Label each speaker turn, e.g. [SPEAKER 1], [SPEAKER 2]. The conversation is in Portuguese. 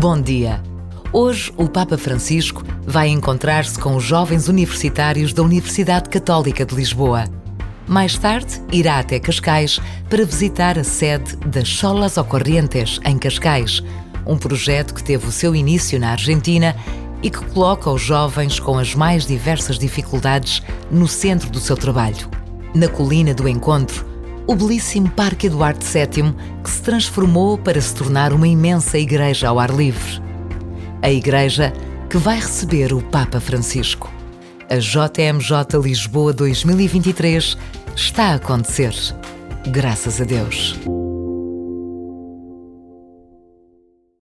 [SPEAKER 1] Bom dia. Hoje o Papa Francisco vai encontrar-se com os jovens universitários da Universidade Católica de Lisboa. Mais tarde, irá até Cascais para visitar a sede das Solas Ocorrientes, em Cascais, um projeto que teve o seu início na Argentina e que coloca os jovens com as mais diversas dificuldades no centro do seu trabalho. Na colina do encontro, o belíssimo Parque Eduardo VII, que se transformou para se tornar uma imensa igreja ao ar livre. A igreja que vai receber o Papa Francisco. A JMJ Lisboa 2023 está a acontecer. Graças a Deus.